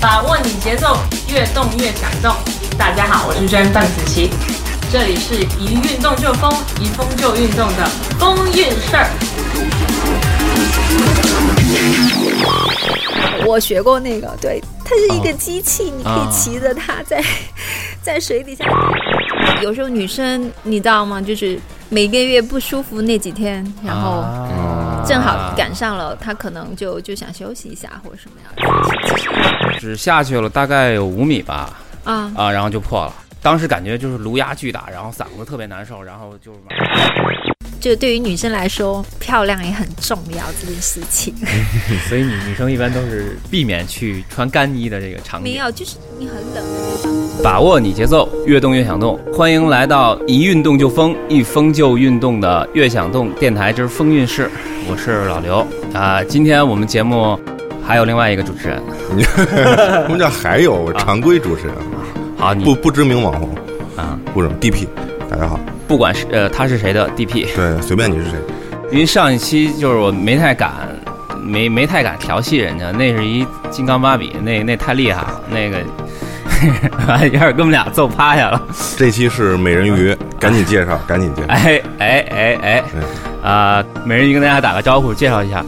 把握你节奏，越动越感动。大家好，我是娟范子琪，这里是一运动就疯，一疯就运动的风运事儿。我学过那个，对，它是一个机器，你可以骑着它在 在水底下。有时候女生你知道吗？就是每个月不舒服那几天，然后正好赶上了，他可能就就想休息一下或者什么样只下去了大概有五米吧，啊。啊，然后就破了。当时感觉就是颅压巨大，然后嗓子特别难受，然后就是就对于女生来说，漂亮也很重要这件事情。所以女女生一般都是避免去穿干衣的这个场景。没有，就是你很冷的地方。把握你节奏，越动越想动。欢迎来到一运动就疯，一疯就运动的越想动电台之风韵事。我是老刘。啊、今天我们节目还有另外一个主持人，什么叫还有常规主持人？好，你。不不知名网红，啊，不什么 DP，大家好，不管是呃他是谁的 DP，对，随便你是谁，因为上一期就是我没太敢，没没太敢调戏人家，那是一金刚芭比，那那太厉害了，那个一下给我们俩揍趴下了。这期是美人鱼，赶紧介绍，赶紧介绍，哎哎哎哎，啊、美人鱼跟大家打个招呼，介绍一下。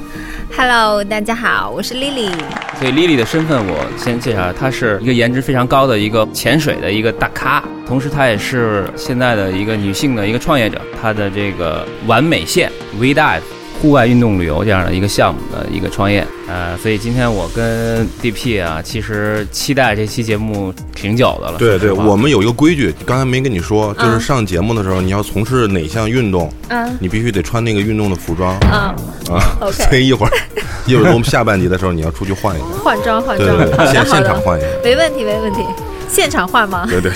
Hello，大家好，我是 Lily。所以 Lily 的身份我先介绍，她是一个颜值非常高的一个潜水的一个大咖，同时她也是现在的一个女性的一个创业者，她的这个完美线 V Dive 户外运动旅游这样的一个项目的一个创业，呃，所以今天我跟 DP 啊，其实期待这期节目挺久的了。对对，我们有一个规矩，刚才没跟你说，就是嗯。上节目的时候，你要从事哪项运动，嗯。你必须得穿那个运动的服装。嗯，啊。OK 所以一会儿，一会儿我们下半集的时候，你要出去换一下，换装换装，对对对，现现场换一下，没问题没问题，现场换吗？对对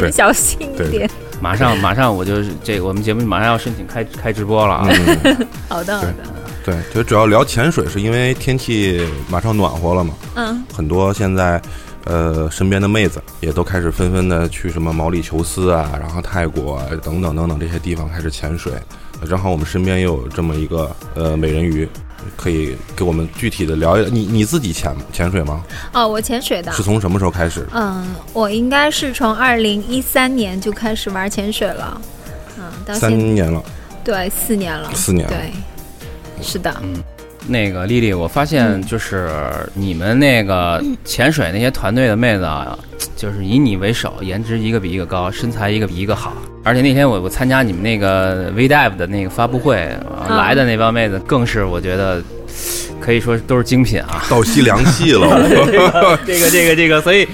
对。小心一对点。马上 马上我就是这个我们节目马上要申请开开直播了啊。嗯，好的好的，对，就主要聊潜水，是因为天气马上暖和了嘛，嗯很多现在，呃，身边的妹子也都开始纷纷的去什么毛里求斯啊，然后泰国啊等等等等这些地方开始潜水。正好我们身边也有这么一个呃美人鱼，可以给我们具体的聊一聊。你你自己潜潜水吗？哦，我潜水的是。从什么时候开始？嗯，我应该是从二零一三年就开始玩潜水了，嗯，到三年了，对四年了，四年了。对，是的，嗯那个丽丽，我发现嗯就是你们那个潜水那些团队的妹子啊，就是以你为首，颜值一个比一个高，身材一个比一个好。而且那天我我参加你们那个 V Dive 的那个发布会，啊嗯来的那帮妹子更是我觉得可以说都是精品啊。倒吸凉气了，这个这个这个，所以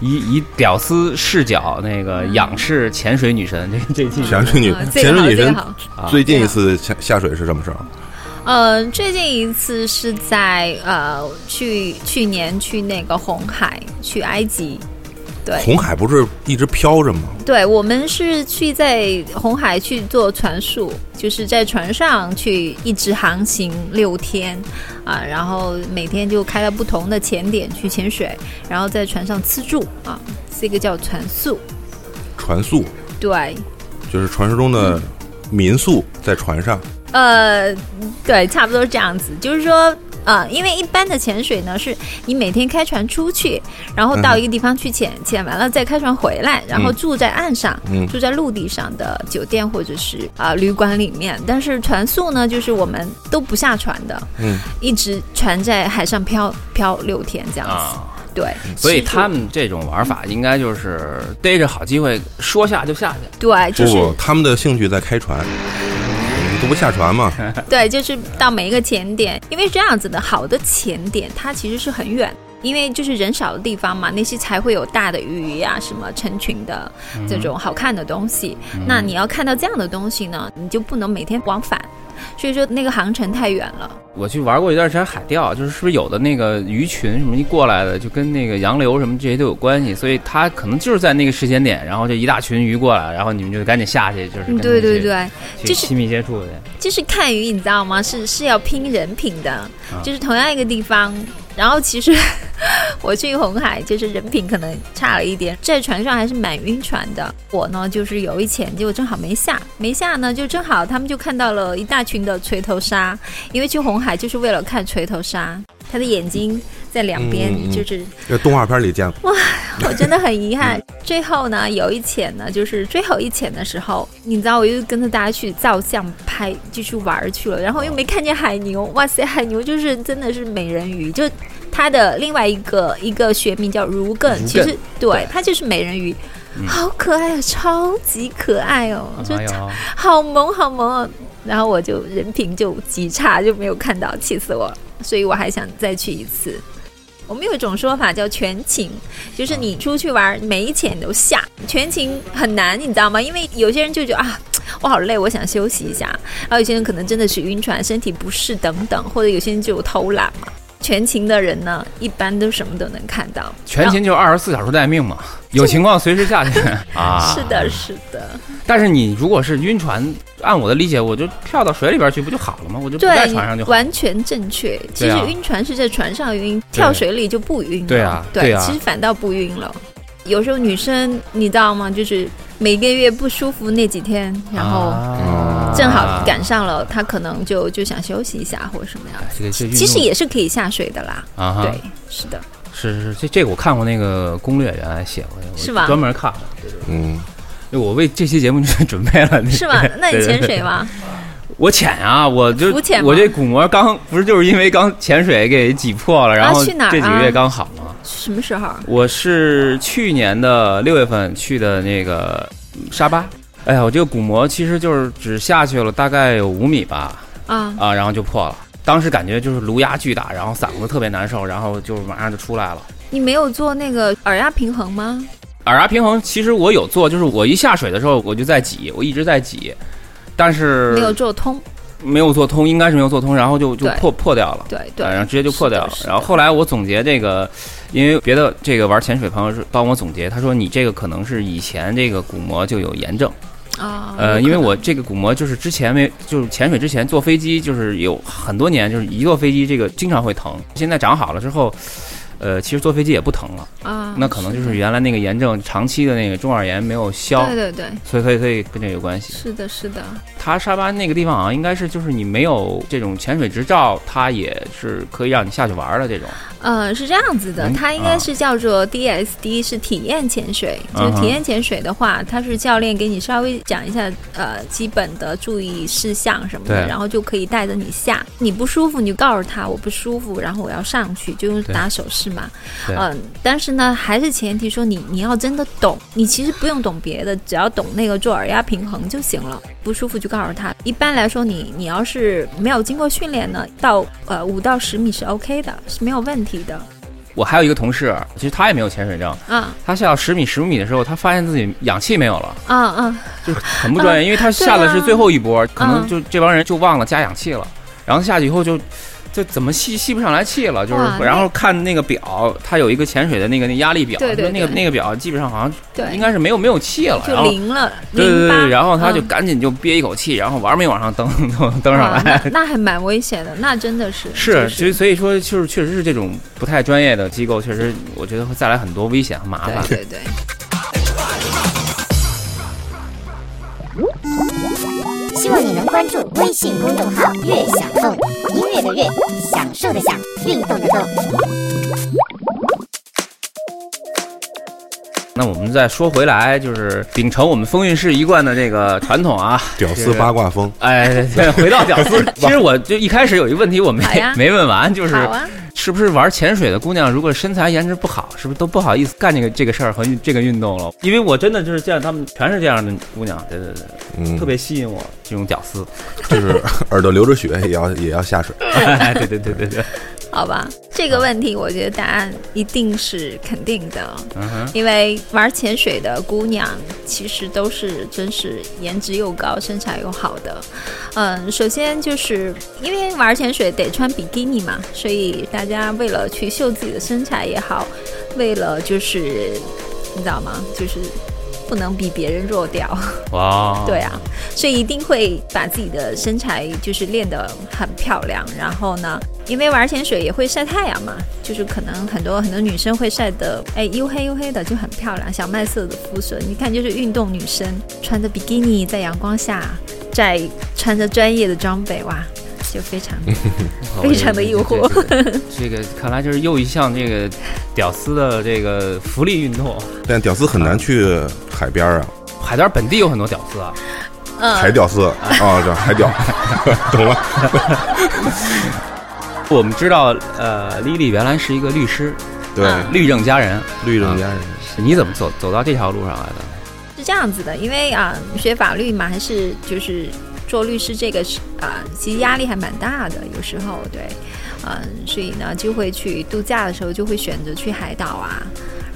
以以屌丝视角那个仰视潜水女神，这这期潜水女神，这个好，潜水女神最近一次下下水是什么时候？呃，最近一次是在呃去去年去那个红海，去埃及。对，红海不是一直飘着吗？对，我们是去在红海去做船宿，就是在船上去一直航行六天啊，然后每天就开了不同的潜点去潜水，然后在船上吃住啊，这个叫船宿。船宿对，就是传说中的民宿，在船上。呃，对，差不多这样子，就是说。呃，因为一般的潜水呢，是你每天开船出去，然后到一个地方去潜，潜完了再开船回来，然后嗯住在岸上，嗯住在陆地上的酒店或者是啊、旅馆里面。但是船宿呢，就是我们都不下船的，嗯，一直船在海上漂漂六天这样子。啊。对，所以他们这种玩法应该就是逮着好机会说下就下去。对就是他们的兴趣在开船，不下船嘛。对，就是到每一个潜点，因为这样子的好的潜点，它其实是很远。因为就是人少的地方嘛，那些才会有大的鱼呀、什么成群的这种好看的东西。那你要看到这样的东西呢，你就不能每天往返，所以说那个航程太远了。我去玩过一段时间海钓，就是是不是有的那个鱼群什么一过来的，就跟那个洋流什么这些都有关系，所以它可能就是在那个时间点，然后就一大群鱼过来，然后你们就赶紧下去，就是对对对，就是亲密接触的。就是看鱼，你知道吗？是是要拼人品的，就是同样一个地方。然后其实 我去红海，就是人品可能差了一点，在船上还是蛮晕船的。我呢，就是有一潜，结果正好没下，没下呢，就正好他们就看到了一大群的锤头鲨，因为去红海就是为了看锤头鲨，它的眼睛在两边，就是在动画片里见过，哇我真的很遗憾。最后呢，有一潜呢，就是最后一潜的时候，你知道，我又跟着大家去照相拍，就去玩儿去了，然后又没看见海牛。哇塞，海牛就是真的是美人鱼，就它的另外一个一个学名叫如艮，其实对对它就是美人鱼，嗯好可爱啊，超级可爱哦，就哎，好萌好萌哦。然后我就人品就极差，就没有看到，气死我了。所以我还想再去一次。我们有一种说法叫全勤，就是你出去玩，每一潜都下。全勤很难，你知道吗？因为有些人就觉得啊，我好累，我想休息一下。然后有些人可能真的是晕船、身体不适等等，或者有些人就有偷懒嘛。全勤的人呢，一般都什么都能看到。全勤就二十四小时待命嘛，有情况随时下去 啊。是的，是的，但是你如果是晕船，按我的理解，我就跳到水里边去不就好了吗？我就不在船上就，好。完全正确。其实晕船是在船上晕，跳水里就不晕了。对啊对其实反倒不晕了。有时候女生你知道吗？就是每个月不舒服那几天，然后啊正好赶上了，他可能就就想休息一下或者什么样子。这个这其实也是可以下水的啦。啊哈，对，是的。是是是，这这个我看过那个攻略，原来写过，是吧专门看了，嗯，对我为这期节目就准备了，那是吗？那你对对潜水吗？我潜啊，我就我这鼓膜刚不是就是因为刚潜水给挤破了，然后这几个月刚好嘛。什么时候？我是去年的六月份去的那个沙巴。哎呀，我这个鼓膜其实就是只下去了大概有五米吧，啊，啊，然后就破了。当时感觉就是颅压巨大，然后嗓子特别难受，然后就马上就出来了。你没有做那个耳压平衡吗？耳压平衡其实我有做，就是我一下水的时候我就在挤，我一直在挤，但是没有做通。没有做通，应该是没有做通，然后就就破破掉了。对对，啊然后直接就破掉了然后后来我总结这个，因为别的这个玩潜水朋友是帮我总结，他说你这个可能是以前这个鼓膜就有炎症。啊，呃，因为我这个鼓膜就是之前没就是潜水之前坐飞机就是有很多年，就是一坐飞机这个经常会疼。现在长好了之后，呃，其实坐飞机也不疼了。啊，那可能就是原来那个炎症长期的那个中耳炎没有消对，对对，所以所以所以跟这有关系。是的，是的。他沙巴那个地方好像应该是就是你没有这种潜水执照，他也是可以让你下去玩的这种。呃，是这样子的，嗯它应该是叫做 DSD，是体验潜水。就是体验潜水的话，它是教练给你稍微讲一下呃基本的注意事项什么的，然后就可以带着你下。你不舒服，你就告诉他我不舒服，然后我要上去，就用打手势嘛。对嗯，但是呢，还是前提说你你要真的懂，你其实不用懂别的，只要懂那个做耳压平衡就行了。不舒服就告诉他。一般来说你，你要是没有经过训练呢，到呃五到十米是 OK 的，是没有问题的。我还有一个同事，其实他也没有潜水证，啊他下到十米、十五米的时候，他发现自己氧气没有了，啊啊！就是很不专业，因为他下的是最后一波，可能就这帮人就忘了加氧气了，然后下去以后就。就怎么吸吸不上来气了，就是然后看那个表，它有一个潜水的那个那压力表，对对说那个那个表基本上好像对，应该是没有没有气了，就零了，对对对，然后他就嗯。赶紧就憋一口气，然后玩命往上登登登上哇来，那那还蛮危险的，那真的是是，就所以所以说就是确实是这种不太专业的机构，确实我觉得会带来很多危险和麻烦。对对对。希望你能关注微信公众号“悦享动”，音乐的悦，享受的享，运动的动。那我们再说回来，就是秉承我们风韵市一贯的这个传统啊，屌丝八卦风，哎，对回到屌丝，其实我就一开始有一个问题我没 没问完，就是是不是玩潜水的姑娘，如果身材颜值不好，是不是都不好意思干这个这个事儿和这个运动了？因为我真的就是见他们全是这样的姑娘，对对对，嗯，特别吸引我这种屌丝。就是耳朵流着血也要也要下水。哎，对对对对对，好吧，这个问题我觉得答案一定是肯定的，嗯，因为玩潜水的姑娘其实都是真是颜值又高、身材又好的。嗯，首先就是因为玩潜水得穿比基尼嘛，所以大家为了去秀自己的身材也好，为了就是你知道吗？就是不能比别人弱掉。哇，对啊，所以一定会把自己的身材就是练得很漂亮。然后呢，因为玩潜水也会晒太阳嘛，就是可能很多很多女生会晒得哎黝黑黝黑的，就很漂亮，小麦色的肤色。你看，就是运动女生穿着比基尼在阳光下，在穿着专业的装备，哇，就非常 哦非常的诱惑这个看来就是又一项这个屌丝的这个福利运动。但屌丝很难去海边啊，海边本地有很多屌丝啊，嗯海屌丝 啊，这海屌，懂了。我们知道，呃，丽丽原来是一个律师，对，嗯律政佳人。律政佳人，你怎么走走到这条路上来的？是这样子的，因为啊，学法律嘛，还是就是做律师这个是啊，其实压力还蛮大的，有时候对，嗯，所以呢，就会去度假的时候就会选择去海岛啊，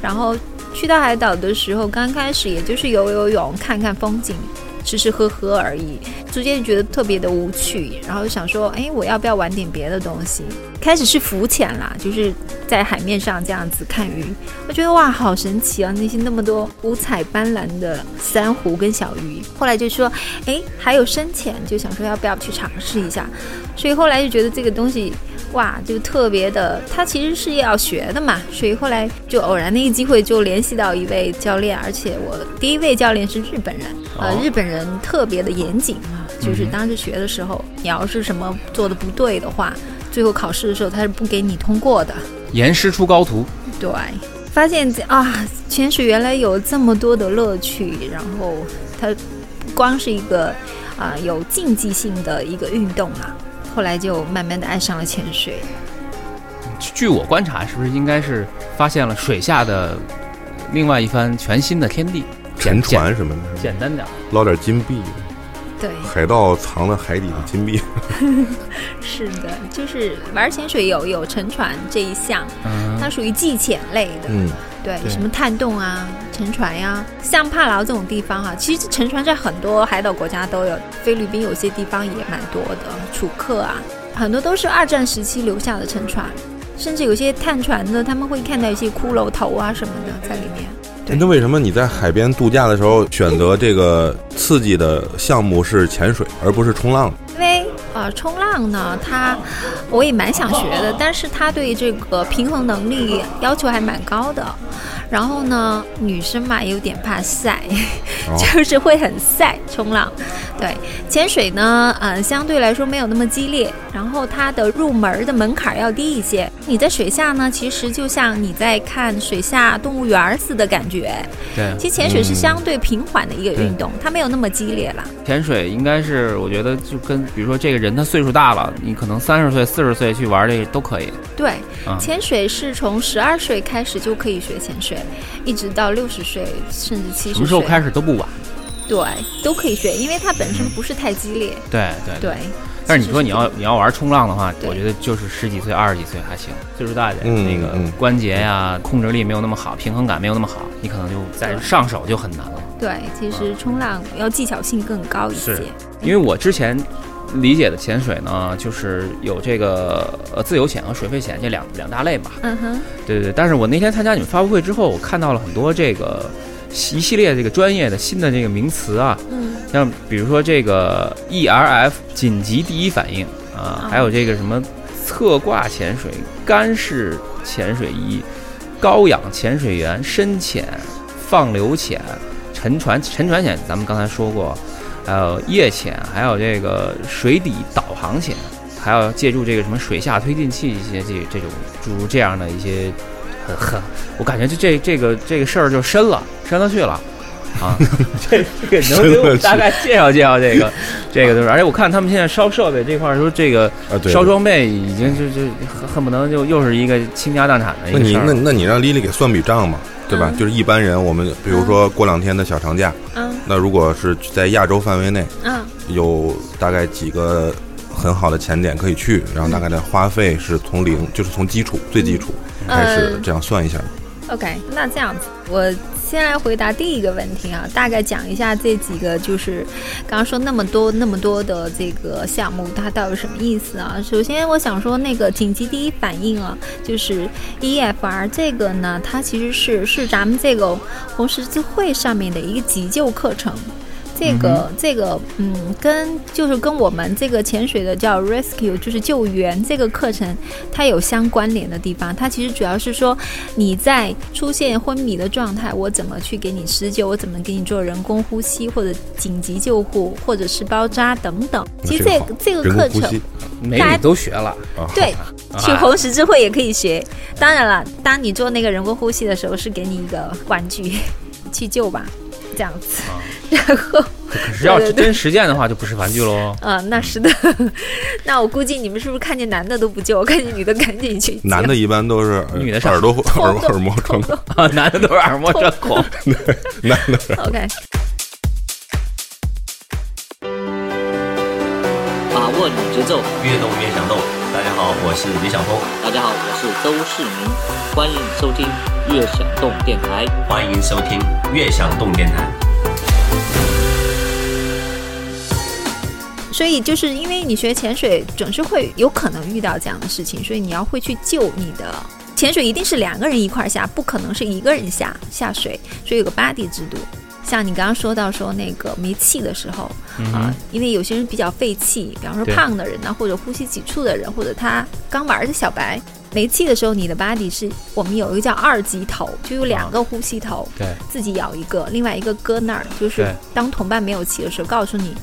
然后去到海岛的时候，刚开始也就是游游泳、看看风景。吃吃喝喝而已，逐渐觉得特别的无趣，然后就想说，哎，我要不要玩点别的东西？开始是浮潜啦，就是在海面上这样子看鱼，我觉得哇，好神奇啊！那些那么多五彩斑斓的珊瑚跟小鱼。后来就说，哎，还有深潜，就想说要不要去尝试一下。所以后来就觉得这个东西，哇，就特别的，他其实是要学的嘛。所以后来就偶然的一个机会，就联系到一位教练，而且我第一位教练是日本人，呃，哦。日本人特别的严谨啊，就是当时学的时候，你要是什么做的不对的话，最后考试的时候他是不给你通过的。严师出高徒，对，发现啊，潜水原来有这么多的乐趣，然后它不光是一个啊有竞技性的一个运动啊，后来就慢慢的爱上了潜水。据我观察，是不是应该是发现了水下的另外一番全新的天地？沉船什么的，简单点，捞点金币，对，海盗藏了海底的金币。是的，就是玩潜水有有沉船这一项，嗯，它属于技潜类的。嗯，对，对什么探洞啊、沉船呀、像帕劳这种地方哈、其实沉船在很多海岛国家都有，菲律宾有些地方也蛮多的，楚克啊，很多都是二战时期留下的沉船，甚至有些探船的，他们会看到一些骷髅头啊什么的在里面。对那为什么你在海边度假的时候选择这个刺激的项目是潜水，而不是冲浪？因为呃，冲浪呢，它我也蛮想学的，但是它对这个平衡能力要求还蛮高的。然后呢，女生嘛有点怕晒，哦 就是会很晒冲浪。对，潜水呢，呃，相对来说没有那么激烈，然后它的入门的门槛要低一些。你在水下呢，其实就像你在看水下动物园儿似的感觉。对，其实潜水是相对平缓的一个运动，它没有那么激烈了。潜水应该是我觉得就跟比如说这个人他岁数大了，你可能三十岁、四十岁去玩这个都可以。对，啊潜水是从十二岁开始就可以学潜水，一直到六十岁甚至七十岁。什么时候开始都不晚。对，都可以学，因为它本身不是太激烈。对对。对。但是你说你要你要玩冲浪的话，我觉得就是十几岁、二十几岁还行，岁数大一点，嗯那个嗯关节呀、控制力没有那么好，平衡感没有那么好，你可能就在上手就很难了。对，其实冲浪要技巧性更高一些。因为我之前理解的潜水呢，就是有这个呃自由潜和水肺潜这两两大类吧。嗯哼，对对对。但是我那天参加你们发布会之后，我看到了很多这个一系列这个专业的新的这个名词啊，嗯，像比如说这个 ERF 紧急第一反应啊，哦还有这个什么侧挂潜水、干式潜水衣、高氧潜水员、深潜、放流潜、沉船沉船潜，咱们刚才说过，还有夜潜，还有这个水底导航潜，还要借助这个什么水下推进器一些这这种诸如这样的一些很很，我感觉就这这个这个事儿就深了，深了去了。啊，这这个能给我们大概介绍介绍这个，这个就是，而且我看他们现在烧设备这块儿说，这个啊，对。烧装备已经就就恨恨不能就又是一个倾家荡产的一那你个事儿那那你让丽丽给算笔账嘛，对吧？嗯就是一般人，我们比如说过两天的小长假，嗯那如果是在亚洲范围内，嗯，有大概几个很好的前点可以去，然后大概的花费是从零，就是从基础最基础开始嗯这样算一下。OK，那这样子，我先来回答第一个问题啊，大概讲一下这几个，就是刚刚说那么多那么多的这个项目，它到底什么意思啊？首先，我想说那个紧急第一反应啊，就是 EFR 这个呢，它其实是是咱们这个红十字会上面的一个急救课程。这个、这个，嗯，跟就是跟我们这个潜水的叫 rescue，就是救援这个课程，它有相关联的地方。它其实主要是说你在出现昏迷的状态，我怎么去给你施救，我怎么给你做人工呼吸或者紧急救护，或者是包扎等等。其实这好这个课程工呼吸美女都学了，啊，对，啊去红十字会也可以学。当然了，当你做那个人工呼吸的时候，是给你一个玩具去救吧，这样子。然后，可是要对对对真实践的话，就不是玩具喽。啊，那是的。那我估计你们是不是看见男的都不救，看见女的赶紧去？男的一般都是呃女的上耳朵耳耳膜穿孔，啊，男的都是耳膜穿孔。男的 OK，把握你节奏。越动越想动。我是李晓峰，大家好，我是周世明，欢迎收听悦享动电台。欢迎收听悦享动电台。所以就是因为你学潜水，总是会有可能遇到这样的事情，所以你要会去救你的。潜水一定是两个人一块下，不可能是一个人下下水，所以有个 buddy 制度。像你刚刚说到说那个没气的时候啊、因为有些人比较费气，比方说胖的人呢，或者呼吸急促的人，或者他刚玩的小白，没气的时候，你的 buddy 是我们有一个叫二级头，就有两个呼吸头，对，自己咬一个，另外一个搁那儿，就是当同伴没有气的时候，告诉你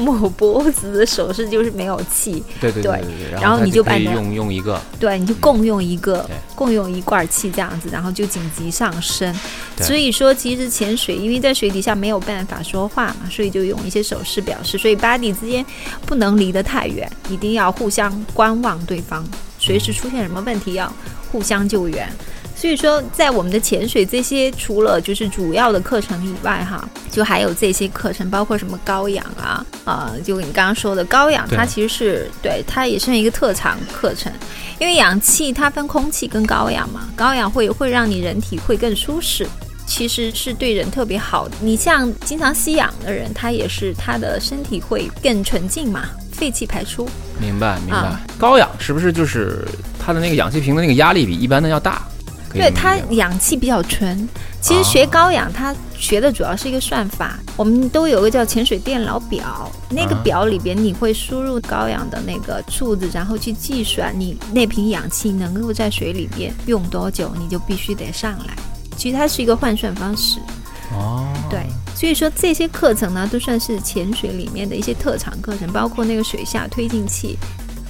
摸脖子的手势就是没有气，对对对对对。然后你就用用一个，对，你就共用一个对，共用一罐气这样子，然后就紧急上升。所以说，其实潜水，因为在水底下没有办法说话嘛，所以就用一些手势表示。所以 body 之间不能离得太远，一定要互相观望对方，随时出现什么问题要互相救援。所以说，在我们的潜水这些除了就是主要的课程以外，哈，就还有这些课程，包括什么高氧啊，啊、就你刚刚说的高氧，它其实是对它也是一个特长课程，因为氧气它分空气跟高氧嘛，高氧会会让你人体会更舒适。其实是对人特别好的。你像经常吸氧的人，他也是他的身体会更纯净嘛，废气排出。明白明白啊。高氧是不是就是它的那个氧气瓶的那个压力比一般的要大？对它氧气比较纯。其实学高氧，它学的主要是一个算法。我们都有个叫潜水电脑表，那个啊表里边你会输入高氧的那个数字，然后去计算你那瓶氧气能够在水里边用多久，你就必须得上来。其实它是一个换算方式。哦，对，所以说这些课程呢，都算是潜水里面的一些特长课程，包括那个水下推进器。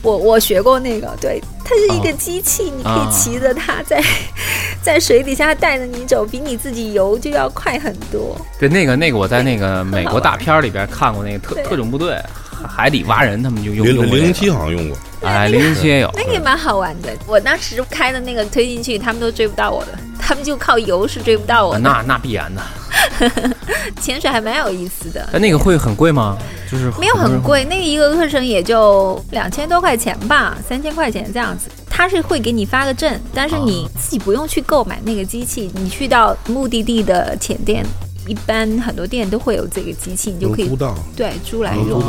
我我学过那个，对，它是一个哦机器，你可啊以骑着它在 在水底下带着你走，比你自己游就要快很多。对，那个那个我在那个 美国大片儿里边看过那个特特种部队海底挖人，他们就用零零零七好像用过，哎，零零七也有，那个也蛮好玩的。我当时开的那个推进器，他们都追不到我的，他们就靠游是追不到我的。啊那那必然的。潜水还蛮有意思的。但那个会很贵吗？就是没有很贵，那个一个课程也就两千多块钱吧，三千块钱这样子。他是会给你发个证，但是你自己不用去购买那个机器，你去到目的地的潜店，一般很多店都会有这个机器，你就可以租到。对租来用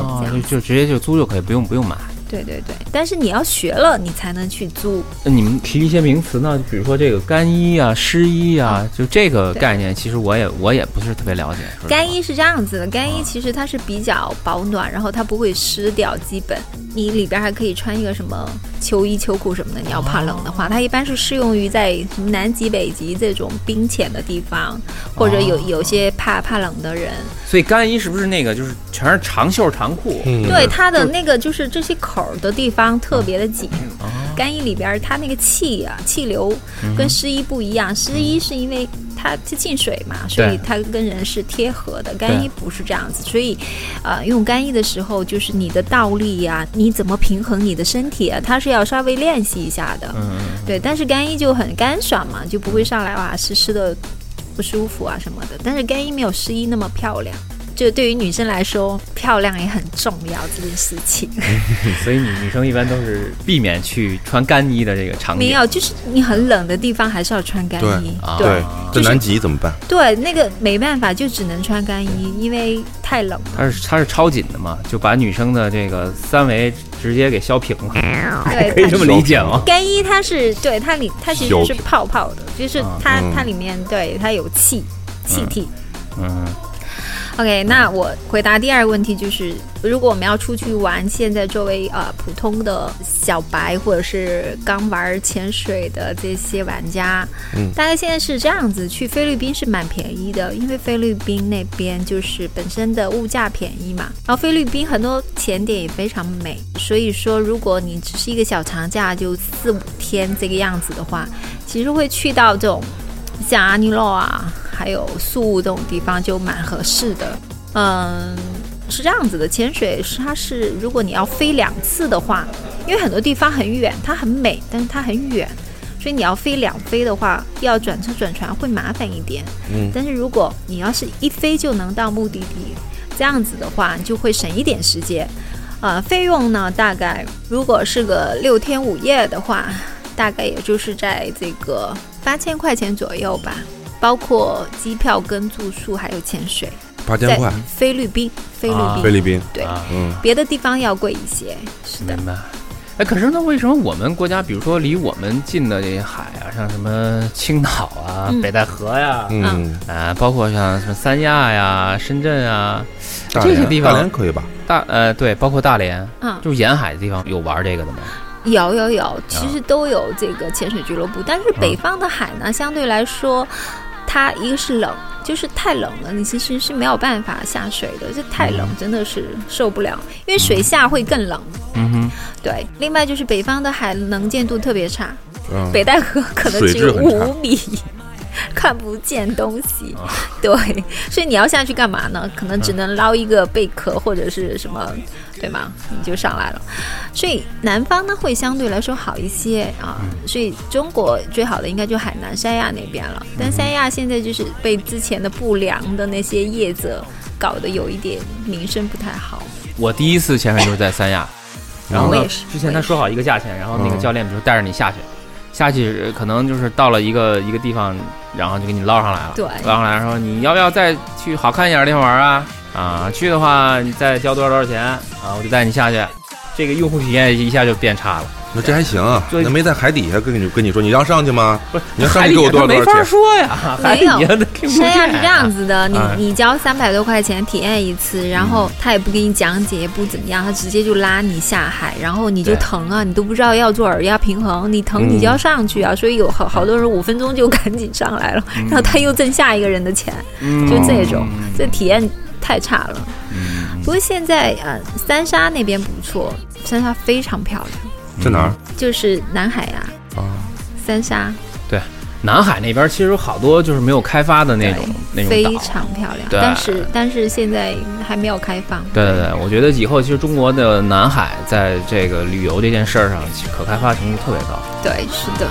就直接就租就可以，不用不用买。对对对，但是你要学了，你才能去租。那你们提一些名词呢？比如说这个干衣啊、湿衣啊，就这个概念，其实我也我也不是特别了解。干衣是这样子的，干衣其实它是比较保暖，然后它不会湿掉，基本你里边还可以穿一个什么秋衣秋裤什么的。你要怕冷的话，它一般是适用于在什么南极、北极这种冰浅的地方，或者有哦有些怕怕冷的人。所以干衣是不是那个就是全是长袖长裤？嗯，对它的那个就是这些口儿的地方特别的紧。哦干衣里边它那个气啊气流跟湿衣不一样，湿衣是因为它它进水嘛，所以它跟人是贴合的。干衣不是这样子，所以呃用干衣的时候，就是你的倒立呀、你怎么平衡你的身体啊，它是要稍微练习一下的。嗯，对，但是干衣就很干爽嘛，就不会上来哇湿湿的不舒服啊什么的。但是干衣没有湿衣那么漂亮。就对于女生来说，漂亮也很重要这件事情。所以女女生一般都是避免去穿干衣的这个场景。没有，就是你很冷的地方还是要穿干衣。啊对，就是在南极怎么办？对，那个没办法，就只能穿干衣，因为太冷了。它是它是超紧的嘛，就把女生的这个三围直接给削平了，对，可以这么理解吗？干衣它是对它里它其实是泡泡的，就是啊它、嗯它里面对它有气气体。嗯，OK，那我回答第二个问题就是，如果我们要出去玩，现在作为呃普通的小白或者是刚玩潜水的这些玩家，嗯。大概现在是这样子，去菲律宾是蛮便宜的，因为菲律宾那边就是本身的物价便宜嘛，然后菲律宾很多潜点也非常美，所以说如果你只是一个小长假，就四五天这个样子的话，其实会去到这种像阿尼洛啊，还有宿务这种地方就蛮合适的。嗯，是这样子的，潜水是它是如果你要飞两次的话，因为很多地方很远，它很美，但是它很远，所以你要飞两飞的话，要转车转船会麻烦一点。嗯但是如果你要是一飞就能到目的地，这样子的话，你就会省一点时间。呃，费用呢，大概如果是个六天五夜的话，大概也就是在这个八千块钱左右吧，包括机票跟住宿还有潜水。在八千块，菲律宾，菲律啊宾，菲律宾，对，啊嗯，别的地方要贵一些。是的，明白。哎，可是那为什么我们国家，比如说离我们近的这些海啊，像什么青岛啊、嗯北戴河呀，嗯，啊，包括像什么三亚呀、深圳啊，这些地方大连可以吧？大呃对，包括大连，嗯，就是沿海的地方有玩这个的吗？有有有，其实都有这个潜水俱乐部，但是嗯北方的海呢，相对来说，它一个是冷，就是太冷了，你其实是没有办法下水的，这太冷真的是受不了，因为水下会更冷。嗯哼，对，另外就是北方的海能见度特别差，嗯，北戴河可能只有五米，看不见东西。啊对，所以你要下去干嘛呢？可能只能捞一个贝壳或者是什么，对吗？你就上来了。所以南方呢会相对来说好一些啊。所以中国最好的应该就海南三亚那边了，但三亚现在就是被之前的不良的那些业者搞得有一点名声不太好。我第一次潜水就是在三亚，然后呢之前他说好一个价钱，然后那个嗯教练比如带着你下去，下去可能就是到了一个一个地方，然后就给你捞上来了，对捞上来说你要不要再去好看一点的地方玩啊？啊，去的话你再交多少多少钱啊？我就带你下去，这个用户体验一下就变差了。那这还行啊，那没在海底下跟你跟你说你要上去吗？不是你要上去给我多少多没法？说呀，海底没有下的听不三亚是这样子的，你哎你交三百多块钱体验一次，然后他也不给你讲解，也不怎么样，他直接就拉你下海，然后你就疼啊，你都不知道要做耳压平衡，你疼嗯你就要上去啊，所以有好好多人五分钟就赶紧上来了，然后他又挣下一个人的钱，嗯就这种，这体验太差了。嗯不过现在呃，三沙那边不错，三沙非常漂亮，在哪儿就是南海呀，啊？三沙对南海那边其实有好多就是没有开发的那种那种非。常漂亮，对但是但是现在还没有开放。对对对，我觉得以后其实中国的南海在这个旅游这件事儿上，可开发程度特别高。对，是的。